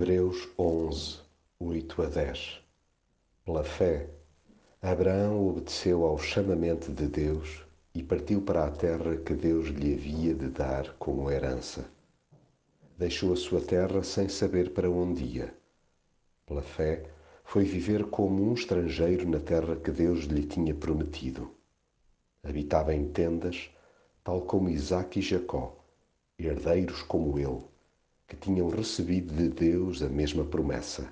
Hebreus 11, 8 a 10 Pela fé, Abraão obedeceu ao chamamento de Deus e partiu para a terra que Deus lhe havia de dar como herança. Deixou a sua terra sem saber para onde ia. Pela fé, foi viver como um estrangeiro na terra que Deus lhe tinha prometido. Habitava em tendas, tal como Isaque e Jacó, herdeiros como ele que tinham recebido de Deus a mesma promessa.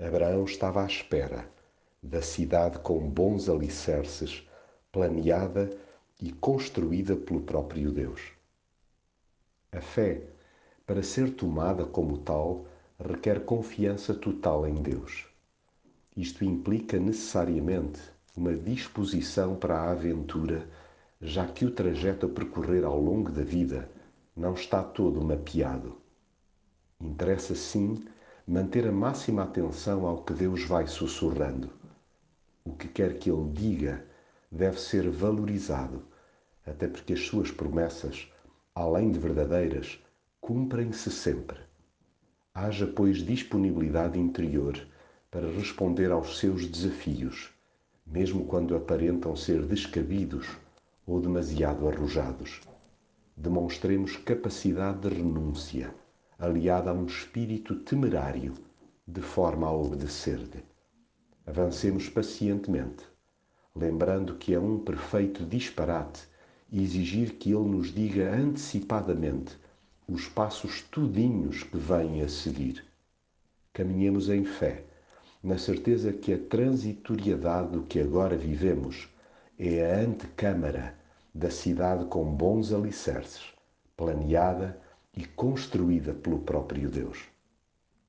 Abraão estava à espera da cidade com bons alicerces, planeada e construída pelo próprio Deus. A fé, para ser tomada como tal, requer confiança total em Deus. Isto implica necessariamente uma disposição para a aventura, já que o trajeto a percorrer ao longo da vida não está todo mapeado. Interessa sim manter a máxima atenção ao que Deus vai sussurrando. O que quer que Ele diga deve ser valorizado, até porque as suas promessas, além de verdadeiras, cumprem-se sempre. Haja, pois, disponibilidade interior para responder aos seus desafios, mesmo quando aparentam ser descabidos ou demasiado arrojados. Demonstremos capacidade de renúncia aliada a um espírito temerário, de forma a obedecer-lhe. Avancemos pacientemente, lembrando que é um perfeito disparate exigir que ele nos diga antecipadamente os passos tudinhos que vêm a seguir. Caminhemos em fé, na certeza que a transitoriedade do que agora vivemos é a antecâmara da cidade com bons alicerces, planeada e construída pelo próprio Deus.